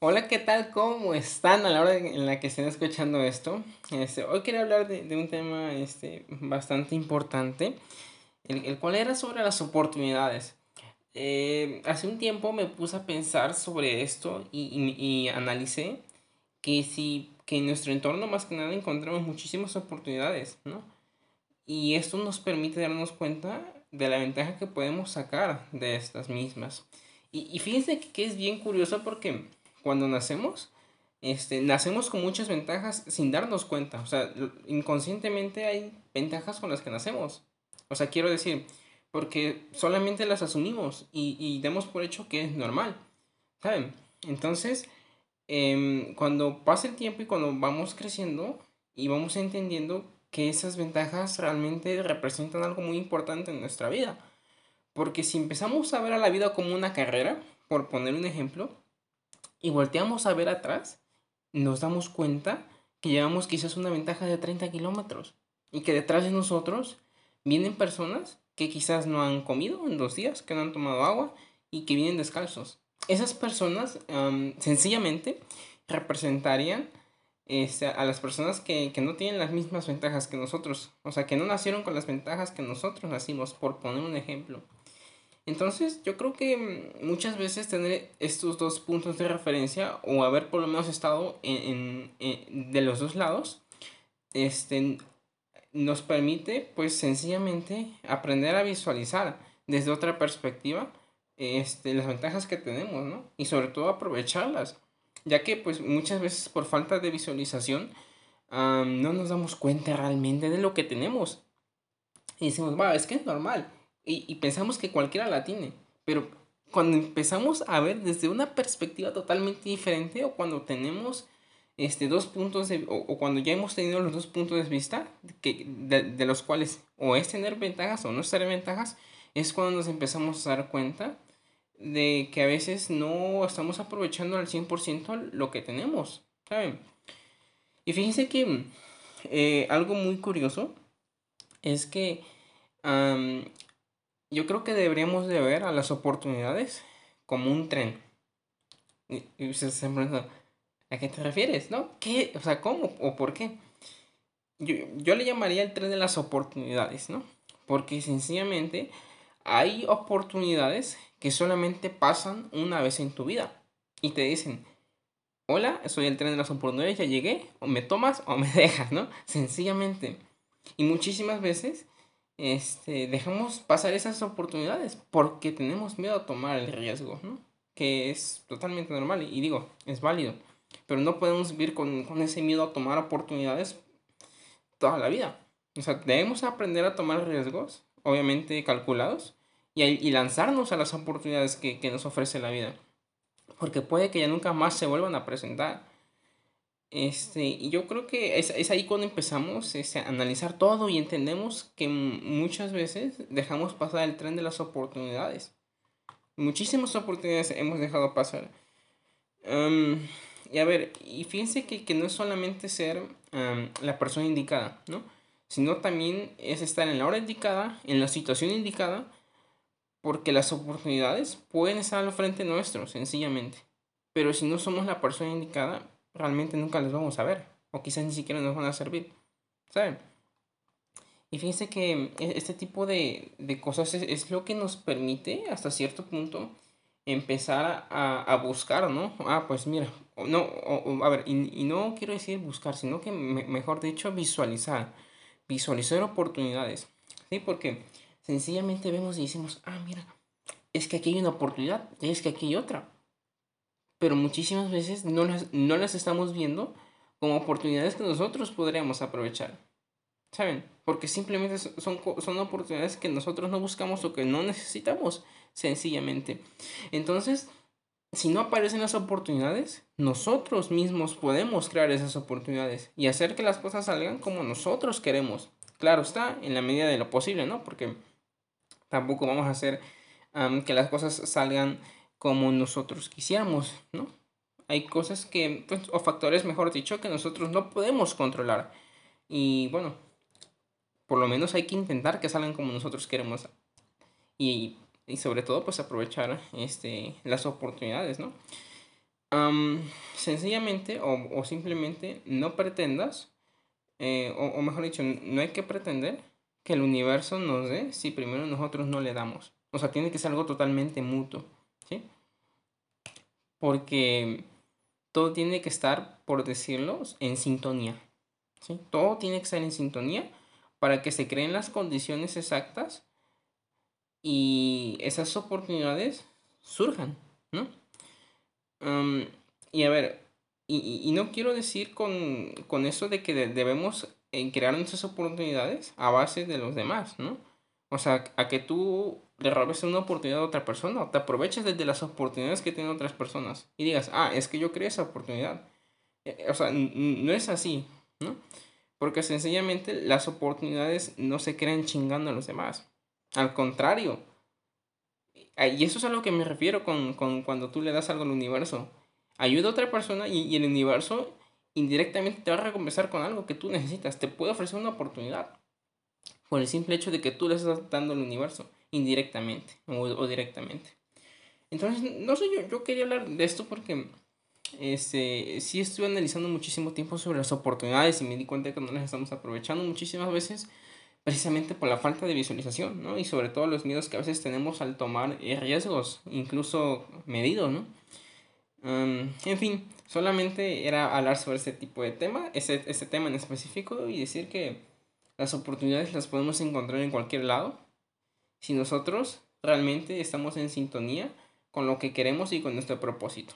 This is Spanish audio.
Hola, ¿qué tal? ¿Cómo están a la hora en la que estén escuchando esto? Este, hoy quería hablar de, de un tema este, bastante importante, el, el, cual era sobre las oportunidades. Eh, hace un tiempo me puse a pensar sobre esto y, y, y analicé que si que en nuestro entorno más que nada encontramos muchísimas oportunidades, ¿no? Y esto nos permite darnos cuenta de la ventaja que podemos sacar de estas mismas. Y, y fíjense que, que es bien curioso porque cuando nacemos, este, nacemos con muchas ventajas sin darnos cuenta. O sea, inconscientemente hay ventajas con las que nacemos. O sea, quiero decir, porque solamente las asumimos y, y damos por hecho que es normal. ¿Saben? Entonces, eh, cuando pasa el tiempo y cuando vamos creciendo y vamos entendiendo que esas ventajas realmente representan algo muy importante en nuestra vida. Porque si empezamos a ver a la vida como una carrera, por poner un ejemplo, y volteamos a ver atrás, nos damos cuenta que llevamos quizás una ventaja de 30 kilómetros y que detrás de nosotros vienen personas que quizás no han comido en dos días, que no han tomado agua y que vienen descalzos. Esas personas sencillamente representarían este, a las personas que, que no tienen las mismas ventajas que nosotros, o sea, que no nacieron con las ventajas que nosotros nacimos, por poner un ejemplo. Entonces, yo creo que mm, muchas veces tener estos dos puntos de referencia o haber por lo menos estado en, en, en, de los dos lados, este, nos permite, pues, sencillamente aprender a visualizar desde otra perspectiva este, las ventajas que tenemos, ¿no? Y sobre todo aprovecharlas, ya que, pues, muchas veces por falta de visualización um, no nos damos cuenta realmente de lo que tenemos. Y decimos, va, es que es normal y, pensamos que cualquiera la tiene. Pero cuando empezamos a ver desde una perspectiva totalmente diferente o cuando tenemos este, dos puntos de, o, o, cuando ya hemos tenido los dos puntos de vista que, de, los cuales o es tener ventajas o no es tener ventajas, es cuando nos empezamos a dar cuenta de que a veces no estamos aprovechando al 100% lo que tenemos, ¿saben? Y fíjense que eh, algo muy curioso es que yo creo que deberíamos de ver a las oportunidades como un tren. Y, y ustedes se preguntan, ¿a qué te refieres? ¿No? ¿Qué? O sea, ¿cómo? ¿O por qué? Yo, yo le llamaría el tren de las oportunidades, ¿no? Porque sencillamente hay oportunidades que solamente pasan una vez en tu vida. Y te dicen, hola, soy el tren de las oportunidades, ya llegué, o me tomas o me dejas, ¿no? Sencillamente. Y muchísimas veces este, dejamos pasar esas oportunidades porque tenemos miedo a tomar el riesgo, ¿no? Que es totalmente normal y digo, es válido. Pero no podemos vivir con, con ese miedo a tomar oportunidades toda la vida. O sea, debemos aprender a tomar riesgos, obviamente calculados, y, y lanzarnos a las oportunidades que, que nos ofrece la vida. Porque puede que ya nunca más se vuelvan a presentar. Este, yo creo que es, es ahí cuando empezamos este, a analizar todo y entendemos que muchas veces dejamos pasar el tren de las oportunidades. Muchísimas oportunidades hemos dejado pasar. Um, y a ver, y fíjense que, que no es solamente ser um, la persona indicada, ¿no? Sino también es estar en la hora indicada, en la situación indicada, porque las oportunidades pueden estar al frente nuestro, sencillamente. Pero si no somos la persona indicada, realmente nunca les vamos a ver. O quizás ni siquiera nos van a servir. ¿Saben? Y fíjense que este tipo de, de cosas es, lo que nos permite hasta cierto punto empezar a, a buscar, ¿no? Ah, pues mira, no, o, a ver, y, no quiero decir buscar, sino que me, mejor dicho visualizar, visualizar oportunidades, ¿sí? Porque sencillamente vemos y decimos, ah, mira, es que aquí hay una oportunidad, es que aquí hay otra pero muchísimas veces no las, no las estamos viendo como oportunidades que nosotros podríamos aprovechar. ¿Saben? Porque simplemente son, son oportunidades que nosotros no buscamos o que no necesitamos, sencillamente. Entonces, si no aparecen las oportunidades, nosotros mismos podemos crear esas oportunidades y hacer que las cosas salgan como nosotros queremos. Claro está, en la medida de lo posible, ¿no? Porque tampoco vamos a hacer que las cosas salgan como nosotros quisiéramos, ¿no? Hay cosas que, pues, o factores, mejor dicho, que nosotros no podemos controlar. Y bueno, por lo menos hay que intentar que salgan como nosotros queremos. Y, y sobre todo, pues aprovechar este, las oportunidades, ¿no? sencillamente o, simplemente no pretendas, eh, o, o mejor dicho, no hay que pretender que el universo nos dé si primero nosotros no le damos. O sea, tiene que ser algo totalmente mutuo, ¿sí? Porque todo tiene que estar, por decirlo, en sintonía. ¿sí? Todo tiene que estar en sintonía para que se creen las condiciones exactas y esas oportunidades surjan, ¿no? y a ver, y, no quiero decir con, con eso de que debemos eh, crear nuestras oportunidades a base de los demás, ¿no? O sea, a que tú le robes una oportunidad a otra persona o te aproveches desde las oportunidades que tienen otras personas y digas, ah, es que yo creé esa oportunidad. Eh, o sea, no es así, ¿no? Porque sencillamente las oportunidades no se crean chingando a los demás. Al contrario. Y eso es a lo que me refiero con, cuando tú le das algo al universo. Ayuda a otra persona y, y el universo indirectamente te va a recompensar con algo que tú necesitas. Te puede ofrecer una oportunidad. Por el simple hecho de que tú le estás dando al universo indirectamente o, directamente. Entonces, no sé, yo, yo quería hablar de esto porque este, sí estuve analizando muchísimo tiempo sobre las oportunidades y me di cuenta que no las estamos aprovechando muchísimas veces precisamente por la falta de visualización, ¿no? Y sobre todo los miedos que a veces tenemos al tomar riesgos, incluso medidos, ¿no? en fin, solamente era hablar sobre este tipo de tema, ese, ese tema en específico y decir que las oportunidades las podemos encontrar en cualquier lado, si nosotros realmente estamos en sintonía con lo que queremos y con nuestro propósito.